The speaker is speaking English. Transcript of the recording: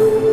Bye.